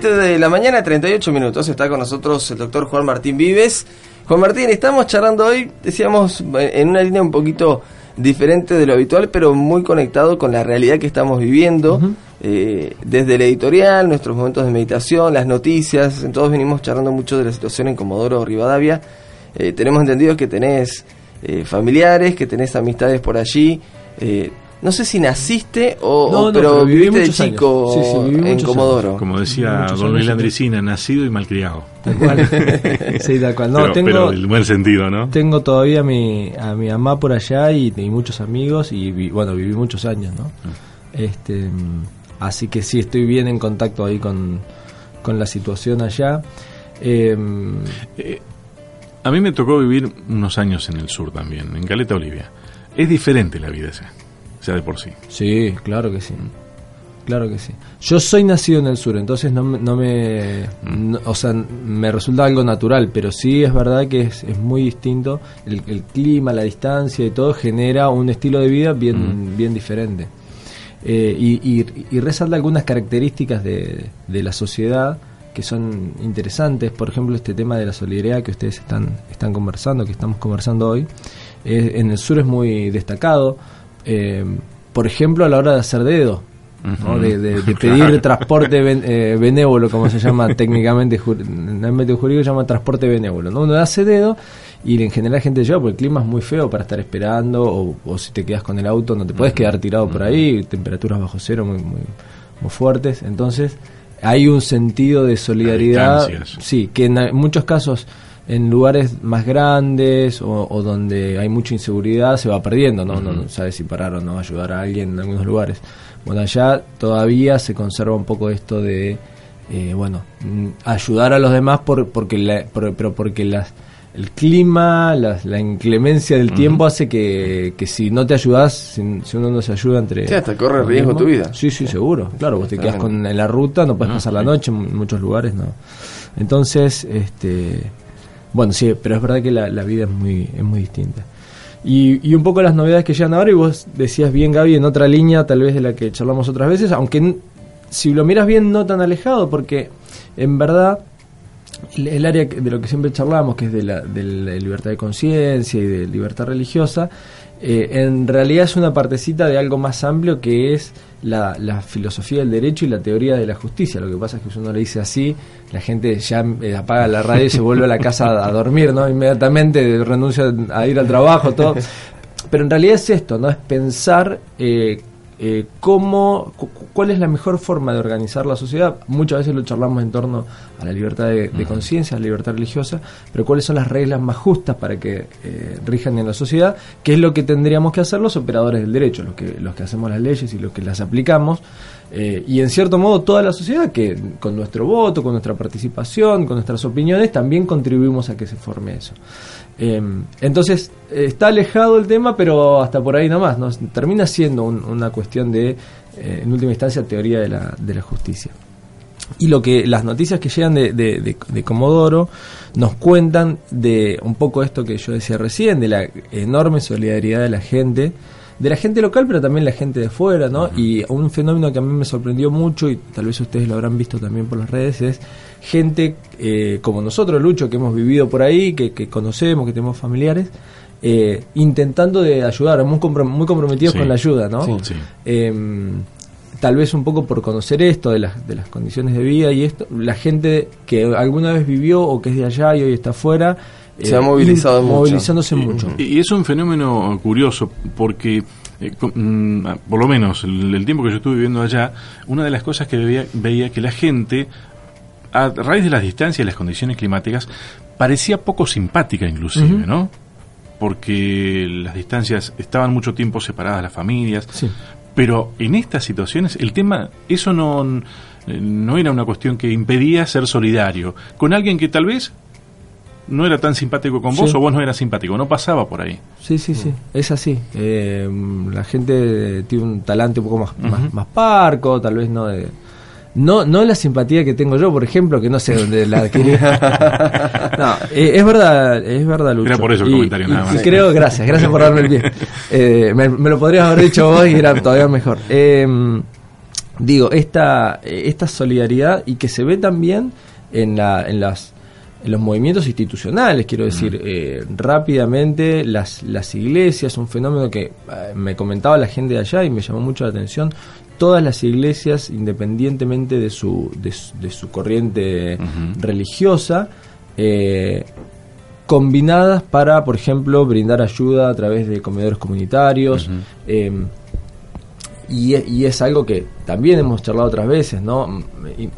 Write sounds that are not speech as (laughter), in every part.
7 de la mañana, 38 minutos. Está con nosotros el doctor Juan Martín Vives. Juan Martín, estamos charlando hoy, decíamos, en una línea un poquito diferente de lo habitual, pero muy conectado con la realidad que estamos viviendo. Eh, desde el editorial, nuestros momentos de meditación, las noticias, todos venimos charlando mucho de la situación en Comodoro Rivadavia. Eh, tenemos entendido que tenés eh, familiares, que tenés amistades por allí. No sé si naciste o, pero, viviste de chico en Comodoro. Como decía don Luis Landricina, nacido y malcriado. Tal cual. (laughs) sí, tal cual. No, tengo, pero el buen sentido, ¿no? Tengo todavía a mi, a mi mamá por allá y, muchos amigos y bueno, viví muchos años, ¿no? Ah. Este Así que sí, estoy bien en contacto ahí con, la situación allá. Em, eh, a mí me tocó vivir unos años en el sur también, en Caleta, Olivia. Es diferente la vida esa, sea de por sí. Sí, claro que sí. Claro que sí. Yo soy nacido en el sur, entonces no, no me. Mm. o sea, me resulta algo natural, pero sí es verdad que es, es muy distinto. El, el, clima, la distancia y todo genera un estilo de vida bien, mm. bien diferente. Eh, y, resalta algunas características de, la sociedad que son interesantes, por ejemplo este tema de la solidaridad que ustedes están, están conversando, que estamos conversando hoy, en el sur es muy destacado, eh, por ejemplo a la hora de hacer dedo, de, (laughs) pedir transporte eh, benévolo, como se llama (laughs) técnicamente en el ámbito jurídico, se llama transporte benévolo. ¿no? Uno hace dedo y en general la gente lleva porque el clima es muy feo para estar esperando o, si te quedas con el auto no te puedes quedar tirado por ahí, temperaturas bajo cero muy, muy, muy fuertes. Entonces hay un sentido de solidaridad, sí, que en muchos casos en lugares más grandes o, donde hay mucha inseguridad se va perdiendo, ¿no? No, sabes si parar o no ayudar a alguien en algunos lugares. Bueno, allá todavía se conserva un poco esto de, eh, bueno, mm, ayudar a los demás por, porque pero porque las el clima, la, inclemencia del tiempo hace que, si no te ayudas, si, uno no se ayuda entre... Sí, hasta corre riesgo tu vida. Sí, sí, seguro. Claro, vos te quedas con, en la ruta, no puedes pasar la noche en muchos lugares, no. Entonces, este... Bueno, sí, pero es verdad que la, vida es muy, es muy distinta. Y, y, un poco las novedades que llegan ahora, y vos decías bien, Gaby, en otra línea tal vez de la que charlamos otras veces, aunque si lo miras bien no tan alejado, porque en verdad el área de lo que siempre charlamos, que es de la, de libertad de conciencia y de libertad religiosa, eh, en realidad es una partecita de algo más amplio que es la, filosofía del derecho y la teoría de la justicia. Lo que pasa es que si uno le dice así, la gente ya eh, apaga la radio y se vuelve a la casa a, dormir, ¿no? Inmediatamente renuncia a ir al trabajo, todo. Pero en realidad es esto, ¿no? Es pensar eh, eh, cómo, cuál es la mejor forma de organizar la sociedad. Muchas veces lo charlamos en torno a la libertad de, conciencia, a la libertad religiosa, pero cuáles son las reglas más justas para que eh, rijan en la sociedad, qué es lo que tendríamos que hacer los operadores del derecho, los que, los que hacemos las leyes y los que las aplicamos, eh, y en cierto modo toda la sociedad que con nuestro voto, con nuestra participación, con nuestras opiniones, también contribuimos a que se forme eso. Em, entonces, está alejado el tema, pero hasta por ahí nomás. ¿no? Termina siendo una cuestión de, eh, en última instancia, teoría de la, de la justicia. Y lo que las noticias que llegan de, de, Comodoro nos cuentan de un poco esto que yo decía recién, de la enorme solidaridad de la gente, de la gente local, pero también la gente de fuera, ¿no? Y un fenómeno que a mí me sorprendió mucho, y tal vez ustedes lo habrán visto también por las redes, es gente eh, como nosotros, Lucho, que hemos vivido por ahí, que, conocemos, que tenemos familiares, eh, intentando de ayudar, muy, muy comprometidos con la ayuda, ¿no? Em, tal vez un poco por conocer esto de las, de las condiciones de vida y esto, la gente que alguna vez vivió o que es de allá y hoy está afuera, se ha eh, movilizado movilizándose mucho. Y, es un fenómeno curioso porque mm, por lo menos el, tiempo que yo estuve viviendo allá, una de las cosas que veía, veía que la gente a raíz de las distancias y las condiciones climáticas, parecía poco simpática inclusive, ¿no? Porque las distancias estaban mucho tiempo separadas las familias, pero en estas situaciones el tema, eso no, no era una cuestión que impedía ser solidario con alguien que tal vez no era tan simpático con vos o vos no eras simpático, no pasaba por ahí. Sí, sí, sí, es así. Eh, la gente tiene un talante un poco más, más, más, parco, tal vez no de no, no la simpatía que tengo yo, por ejemplo, que no sé dónde la adquirí. (laughs) no, eh, es verdad, es verdad, Lucho. Era por eso el comentario, nada más. creo, gracias, gracias por darme el pie. (laughs) Eh, me, lo podrías haber dicho vos y era todavía mejor. Eh, digo, esta, esta solidaridad y que se ve también en, la, en las los movimientos institucionales, quiero decir, eh, rápidamente las, las iglesias, un fenómeno que eh, me comentaba la gente de allá y me llamó mucho la atención, todas las iglesias, independientemente de su, de, su corriente religiosa, eh, combinadas para, por ejemplo, brindar ayuda a través de comedores comunitarios. Em, y, y, es algo que también hemos charlado otras veces, ¿no?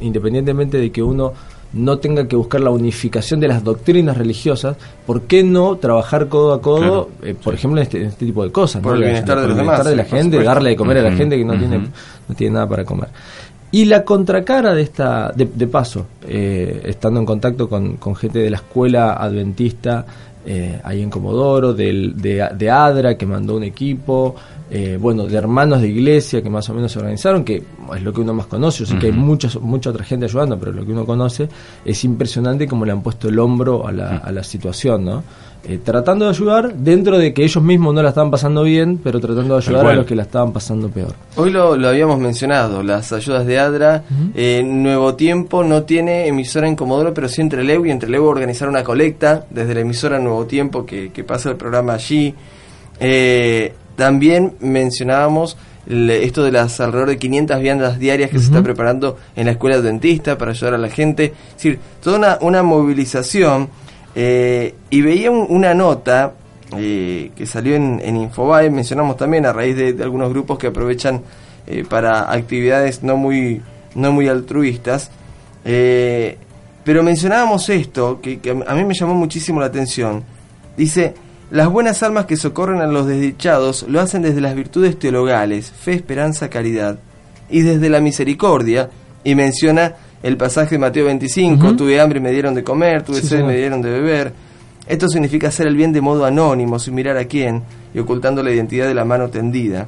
Independientemente de que uno no tenga que buscar la unificación de las doctrinas religiosas, ¿por qué no trabajar codo a codo, eh, por ejemplo, en este, este, tipo de cosas? Por el bienestar, de, de la gente, darle de comer a la gente que no, tiene, no tiene nada para comer. Y la contracara de esta, de, paso, eh, estando en contacto con, con, gente de la escuela adventista eh, ahí en Comodoro, del, de, de ADRA que mandó un equipo, eh, bueno, de hermanos de iglesia que más o menos se organizaron, que es lo que uno más conoce, yo sé que hay mucha, mucha otra gente ayudando, pero lo que uno conoce es impresionante cómo le han puesto el hombro a la, a la situación, ¿no? Eh, tratando de ayudar dentro de que ellos mismos no la estaban pasando bien, pero tratando de ayudar a los que la estaban pasando peor. Hoy lo, lo habíamos mencionado, las ayudas de ADRA. Eh, Nuevo Tiempo no tiene emisora en Comodoro, pero sí entre Leu y entre Leu organizar una colecta desde la emisora Nuevo Tiempo que, que pasa el programa allí. Eh, también mencionábamos esto de las alrededor de 500 viandas diarias que se está preparando en la escuela dentista para ayudar a la gente. Es decir, toda una, una movilización. Eh, y veía una nota eh, que salió en, en, Infobae, mencionamos también a raíz de, algunos grupos que aprovechan eh, para actividades no muy, no muy altruistas. pero mencionábamos esto, que, que a mí me llamó muchísimo la atención. Dice, las buenas almas que socorren a los desdichados lo hacen desde las virtudes teologales, fe, esperanza, caridad, y desde la misericordia, y menciona el pasaje de Mateo 25, tuve hambre y me dieron de comer, tuve sed y me dieron de beber. Esto significa hacer el bien de modo anónimo, sin mirar a quién, y ocultando la identidad de la mano tendida.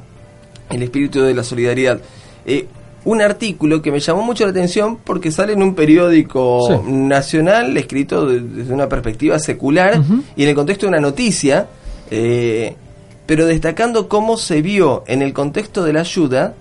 El espíritu de la solidaridad. Eh, un artículo que me llamó mucho la atención porque sale en un periódico nacional escrito desde una perspectiva secular y en el contexto de una noticia, eh, pero destacando cómo se vio en el contexto de la ayuda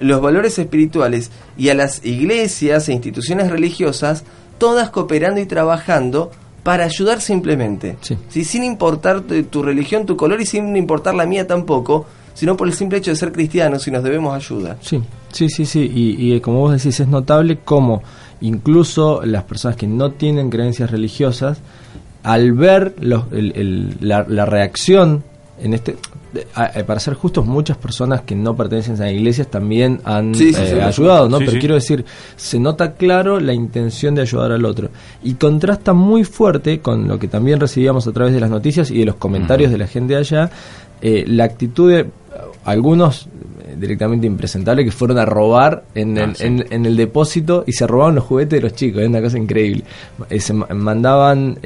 los valores espirituales y a las iglesias e instituciones religiosas, todas cooperando y trabajando para ayudar simplemente. Sin importar tu religión, tu color y sin importar la mía tampoco, sino por el simple hecho de ser cristianos y nos debemos ayuda. Sí, sí, sí, sí. Y, como vos decís, es notable cómo incluso las personas que no tienen creencias religiosas, al ver los, la, la reacción en este eh, para ser justos, muchas personas que no pertenecen a iglesias también han eh, ayudado, ¿no? Pero quiero decir, se nota claro la intención de ayudar al otro. Y contrasta muy fuerte con lo que también recibíamos a través de las noticias y de los comentarios de la gente allá, eh, la actitud de algunos directamente impresentables que fueron a robar en, el, ah, en, el depósito y se robaban los juguetes de los chicos, es una cosa increíble. se mandaban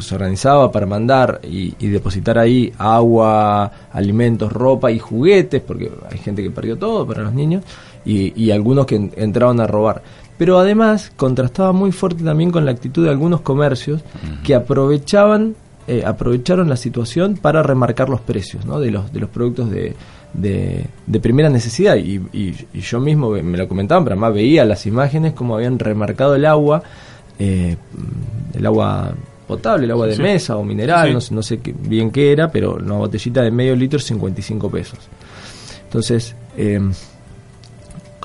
se organizaba para mandar y, depositar ahí agua, alimentos, ropa y juguetes, porque hay gente que perdió todo para los niños, y, algunos que entraban a robar. Pero además contrastaba muy fuerte también con la actitud de algunos comercios que aprovechaban eh, aprovecharon la situación para remarcar los precios ¿no? de, los, de los productos de, de, primera necesidad. Y, y, yo mismo me lo comentaban, pero además veía las imágenes como habían remarcado el agua, eh, el agua potable, el agua de mesa o mineral, no, no, sé bien qué era, pero una botellita de medio litro, 55 pesos. Entonces, eh,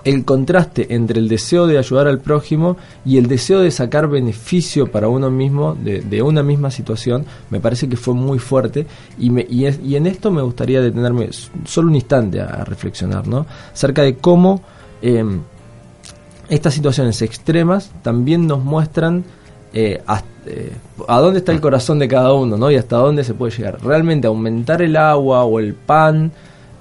el contraste entre el deseo de ayudar al prójimo y el deseo de sacar beneficio para uno mismo de, una misma situación, me parece que fue muy fuerte y, me, y, y, en esto me gustaría detenerme solo un instante a, reflexionar, ¿no? Acerca de cómo eh, estas situaciones extremas también nos muestran eh, eh, a dónde está el corazón de cada uno, ¿no? Y hasta dónde se puede llegar. Realmente aumentar el agua o el pan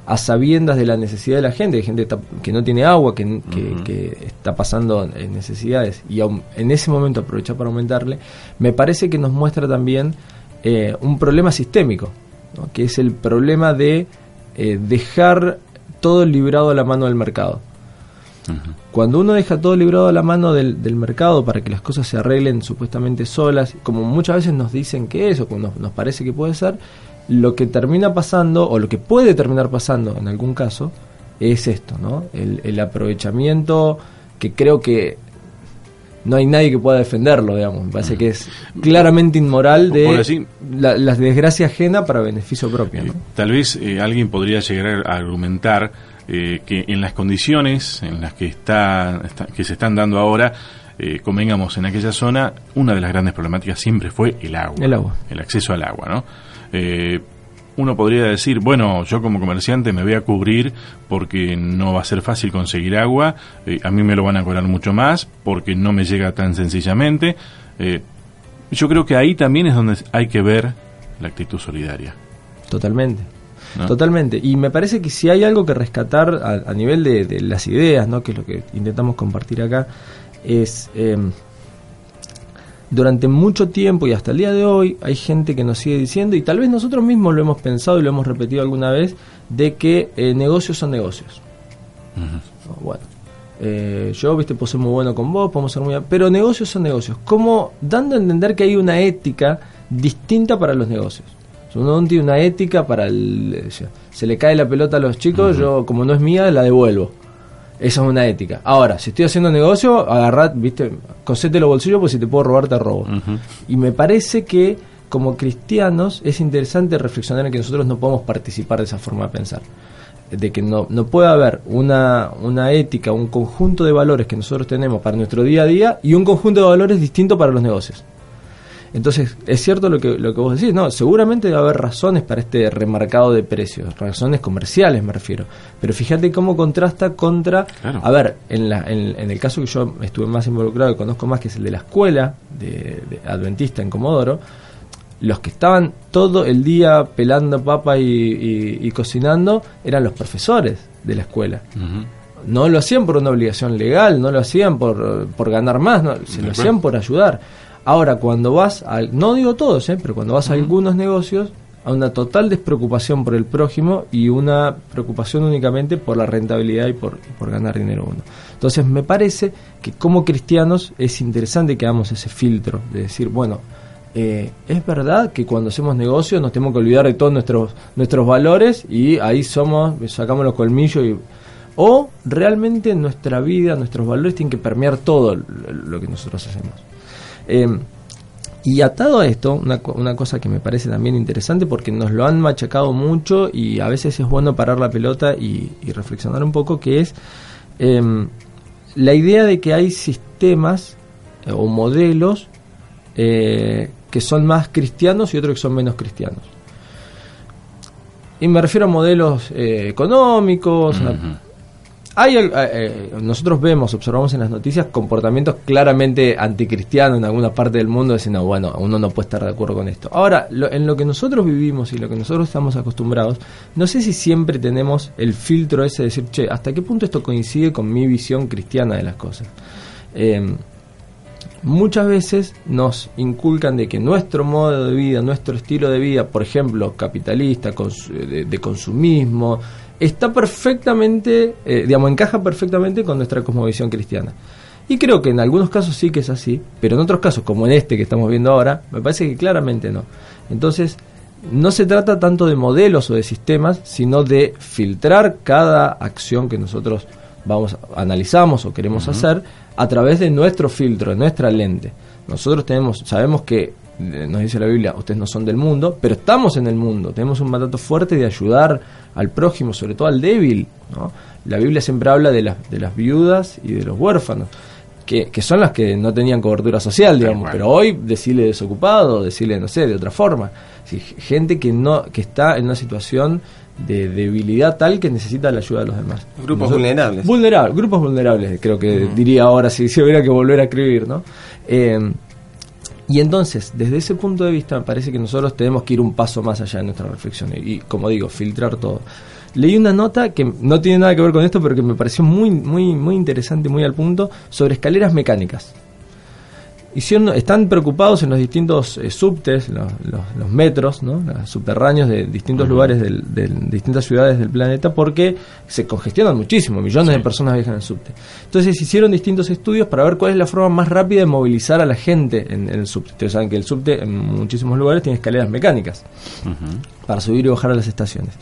a sabiendas de la necesidad de la gente, hay gente que no tiene agua, que, está pasando necesidades, y en ese momento aprovechar para aumentarle, me parece que nos muestra también eh, un problema sistémico, que es el problema de dejar todo librado a la mano del mercado. Cuando uno deja todo librado a la mano del, mercado para que las cosas se arreglen supuestamente solas, como muchas veces nos dicen que es o nos, nos parece que puede ser, lo que termina pasando, o lo que puede terminar pasando en algún caso, es esto, ¿no? El, aprovechamiento que creo que no hay nadie que pueda defenderlo, digamos. Me parece que es claramente inmoral de la, desgracia ajena para beneficio propio. ¿no? Tal vez eh, alguien podría llegar a argumentar eh, que en las condiciones en las que, está, que se están dando ahora, eh, convengamos, en aquella zona, una de las grandes problemáticas siempre fue el agua. El agua. El acceso al agua, ¿no? Eh, uno podría decir, bueno, yo como comerciante me voy a cubrir porque no va a ser fácil conseguir agua, eh, a mí me lo van a cobrar mucho más porque no me llega tan sencillamente. Eh, yo creo que ahí también es donde hay que ver la actitud solidaria. Totalmente. Totalmente. Y me parece que si hay algo que rescatar a, nivel de, las ideas, ¿no? que es lo que intentamos compartir acá, es em, durante mucho tiempo y hasta el día de hoy hay gente que nos sigue diciendo, y tal vez nosotros mismos lo hemos pensado y lo hemos repetido alguna vez, de que eh, negocios son negocios. Bueno, eh, yo, viste, puedo ser muy bueno con vos, podemos ser muy... Pero negocios son negocios. Como dando a entender que hay una ética distinta para los negocios. Tiene una ética para el... Se le cae la pelota a los chicos, yo como no es mía, la devuelvo. Esa es una ética. Ahora, si estoy haciendo negocio, agarrad, viste, cosete los bolsillos, pues si te puedo robar, te robo. Y me parece que como cristianos es interesante reflexionar en que nosotros no podemos participar de esa forma de pensar. De que no, no puede haber una, una ética, un conjunto de valores que nosotros tenemos para nuestro día a día y un conjunto de valores distinto para los negocios. Entonces, es cierto lo que, lo que vos decís, no, seguramente va a haber razones para este remarcado de precios, razones comerciales me refiero, pero fíjate cómo contrasta contra, a ver, en, la, en, el caso que yo estuve más involucrado y conozco más, que es el de la escuela de, Adventista en Comodoro, los que estaban todo el día pelando papa y, cocinando eran los profesores de la escuela. No lo hacían por una obligación legal, no lo hacían por, por ganar más, no, se lo hacían por ayudar. Ahora, cuando vas, a, no digo todos, ¿eh? pero cuando vas a algunos negocios, a una total despreocupación por el prójimo y una preocupación únicamente por la rentabilidad y por, por ganar dinero uno. Entonces, me parece que como cristianos es interesante que hagamos ese filtro de decir, bueno, eh, es verdad que cuando hacemos negocios nos tenemos que olvidar de todos nuestros, nuestros valores y ahí somos, sacamos los colmillos y... O realmente nuestra vida, nuestros valores tienen que permear todo lo que nosotros hacemos. Eh, y atado a esto, una, una, cosa que me parece también interesante porque nos lo han machacado mucho y a veces es bueno parar la pelota y, reflexionar un poco, que es em, la idea de que hay sistemas eh, o modelos eh, que son más cristianos y otros que son menos cristianos. Y me refiero a modelos económicos, hay, eh, eh, nosotros vemos, observamos en las noticias comportamientos claramente anticristianos en alguna parte del mundo, diciendo, bueno, uno no puede estar de acuerdo con esto. Ahora, en lo que nosotros vivimos y lo que nosotros estamos acostumbrados, no sé si siempre tenemos el filtro ese de decir, che, ¿hasta qué punto esto coincide con mi visión cristiana de las cosas? Em, muchas veces nos inculcan de que nuestro modo de vida, nuestro estilo de vida, por ejemplo, capitalista, de consumismo, está perfectamente, eh, digamos, encaja perfectamente con nuestra cosmovisión cristiana. Y creo que en algunos casos sí que es así, pero en otros casos, como en este que estamos viendo ahora, me parece que claramente no. Entonces, no se trata tanto de modelos o de sistemas, sino de filtrar cada acción que nosotros vamos analizamos o queremos hacer a través de nuestro filtro, de nuestra lente. Nosotros tenemos, sabemos que nos dice la Biblia, ustedes no son del mundo, pero estamos en el mundo, tenemos un mandato fuerte de ayudar al prójimo, sobre todo al débil. ¿no? La Biblia siempre habla de, las de las viudas y de los huérfanos, que, que son las que no tenían cobertura social, digamos, pero hoy decirle desocupado, decirle, no sé, de otra forma. gente que, no, que está en una situación de debilidad tal que necesita la ayuda de los demás. Grupos vulnerables. Vulnerables, grupos vulnerables, creo que diría ahora si, si hubiera que volver a escribir, ¿no? Eh, y entonces, desde ese punto de vista, me parece que nosotros tenemos que ir un paso más allá de nuestra reflexión y, como digo, filtrar todo. Leí una nota que no tiene nada que ver con esto, pero que me pareció muy, muy, muy interesante, muy al punto, sobre escaleras mecánicas hicieron, están preocupados en los distintos eh, subtes, los, los, metros, ¿no? los subterráneos de distintos lugares de distintas ciudades del planeta porque se congestionan muchísimo, millones de personas viajan en subte. Entonces hicieron distintos estudios para ver cuál es la forma más rápida de movilizar a la gente en, el subte. Ustedes saben que el subte en muchísimos lugares tiene escaleras mecánicas para subir y bajar a las estaciones.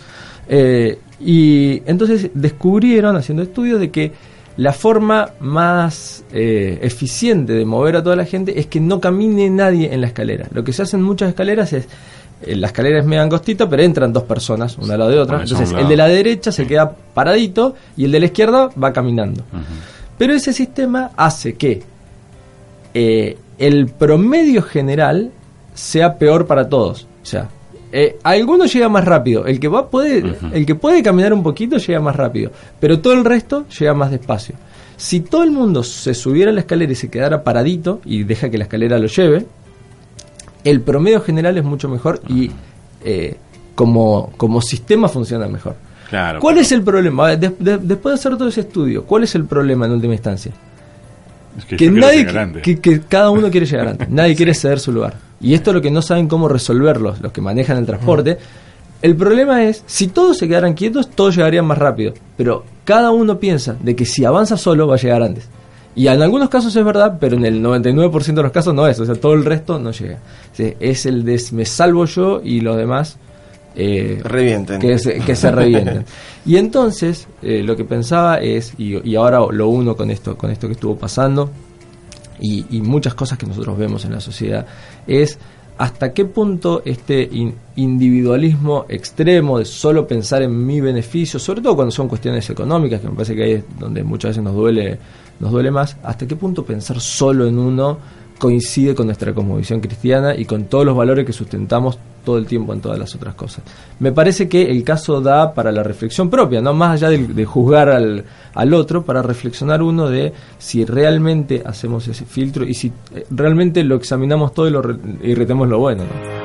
Eh, y entonces descubrieron, haciendo estudios, de que la forma más eh, eficiente de mover a toda la gente es que no camine nadie en la escalera. Lo que se hace en muchas escaleras es eh, la escalera es medio angostita, pero entran dos personas, una al lado de otra. Entonces, el de la derecha se queda paradito y el de la izquierda va caminando. Pero ese sistema hace que eh, el promedio general sea peor para todos. O sea, eh, alguno llega más rápido. El que va puede, el que puede caminar un poquito llega más rápido, pero todo el resto llega más despacio. Si todo el mundo se subiera a la escalera y se quedara paradito y deja que la escalera lo lleve, el promedio general es mucho mejor y eh, como, como sistema funciona mejor. Claro, ¿Cuál es el problema? después de hacer todo ese estudio, ¿cuál es el problema en última instancia? Que, nadie, que, cada uno quiere llegar antes, nadie (laughs) quiere ceder su lugar. Y esto es lo que no saben cómo resolverlo los que manejan el transporte. El problema es, si todos se quedaran quietos, todos llegarían más rápido. Pero cada uno piensa de que si avanza solo va a llegar antes. Y en algunos casos es verdad, pero en el 99% de los casos no es. O sea, todo el resto no llega. es el de me salvo yo y los demás eh, revienten. Que se, que se revienten. (laughs) y entonces, eh, lo que pensaba es, y, ahora lo uno con esto, con esto que estuvo pasando, y, muchas cosas que nosotros vemos en la sociedad, es hasta qué punto este individualismo extremo de solo pensar en mi beneficio, sobre todo cuando son cuestiones económicas, que me parece que ahí es donde muchas veces nos duele nos duele más, hasta qué punto pensar solo en uno coincide con nuestra cosmovisión cristiana y con todos los valores que sustentamos todo el tiempo en todas las otras cosas. Me parece que el caso da para la reflexión propia, no más allá de, juzgar al, al, otro, para reflexionar uno de si realmente hacemos ese filtro y si eh, realmente lo examinamos todo y, lo, y retemos lo bueno. ¿no?